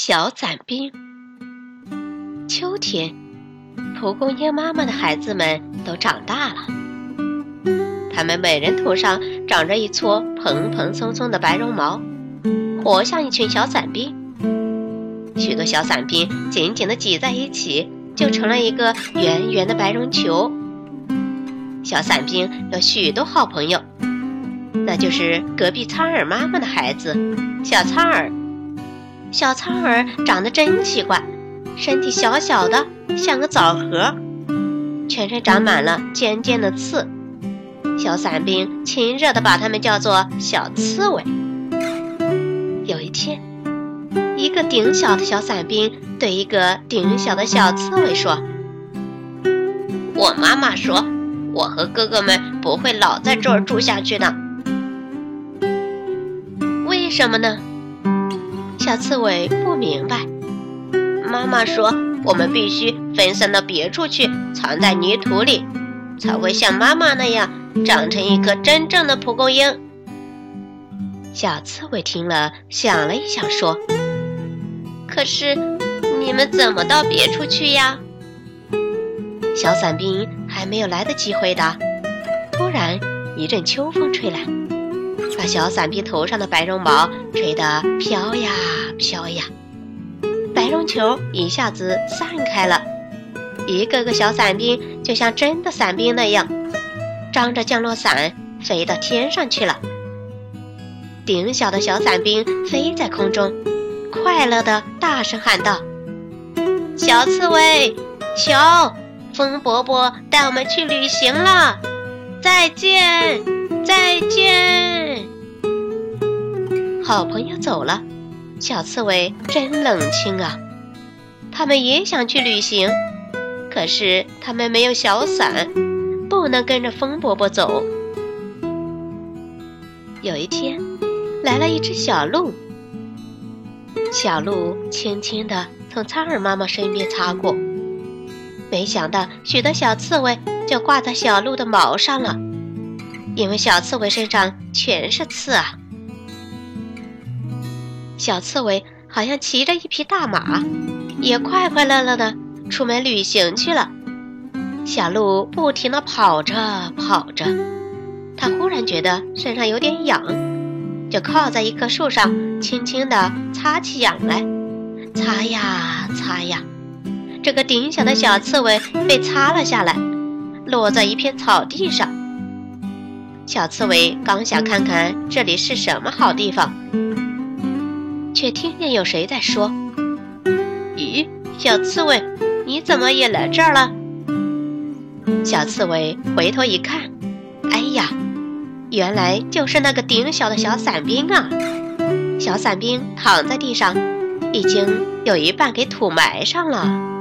小伞兵。秋天，蒲公英妈妈的孩子们都长大了，他们每人头上长着一撮蓬蓬松松的白绒毛，活像一群小伞兵。许多小伞兵紧紧地挤在一起，就成了一个圆圆的白绒球。小伞兵有许多好朋友，那就是隔壁苍耳妈妈的孩子小苍耳。小苍耳长得真奇怪，身体小小的，像个枣核，全身长满了尖尖的刺。小伞兵亲热地把它们叫做小刺猬。有一天，一个顶小的小伞兵对一个顶小的小刺猬说：“我妈妈说，我和哥哥们不会老在这儿住下去的。为什么呢？”小刺猬不明白，妈妈说我们必须分散到别处去，藏在泥土里，才会像妈妈那样长成一颗真正的蒲公英。小刺猬听了，想了一想，说：“可是你们怎么到别处去呀？”小伞兵还没有来得及回答，突然一阵秋风吹来。把小伞兵头上的白绒毛吹得飘呀飘呀，白绒球一下子散开了，一个个小伞兵就像真的伞兵那样，张着降落伞飞到天上去了。顶小的小伞兵飞在空中，快乐地大声喊道：“小刺猬，瞧，风伯伯带我们去旅行了，再见，再见。”好朋友走了，小刺猬真冷清啊。他们也想去旅行，可是他们没有小伞，不能跟着风伯伯走。有一天，来了一只小鹿。小鹿轻轻地从苍耳妈妈身边擦过，没想到许多小刺猬就挂在小鹿的毛上了，因为小刺猬身上全是刺啊。小刺猬好像骑着一匹大马，也快快乐乐的出门旅行去了。小鹿不停地跑着跑着，它忽然觉得身上有点痒，就靠在一棵树上，轻轻地擦起痒来。擦呀擦呀，这个顶小的小刺猬被擦了下来，落在一片草地上。小刺猬刚想看看这里是什么好地方。却听见有谁在说：“咦，小刺猬，你怎么也来这儿了？”小刺猬回头一看，哎呀，原来就是那个顶小的小伞兵啊！小伞兵躺在地上，已经有一半给土埋上了。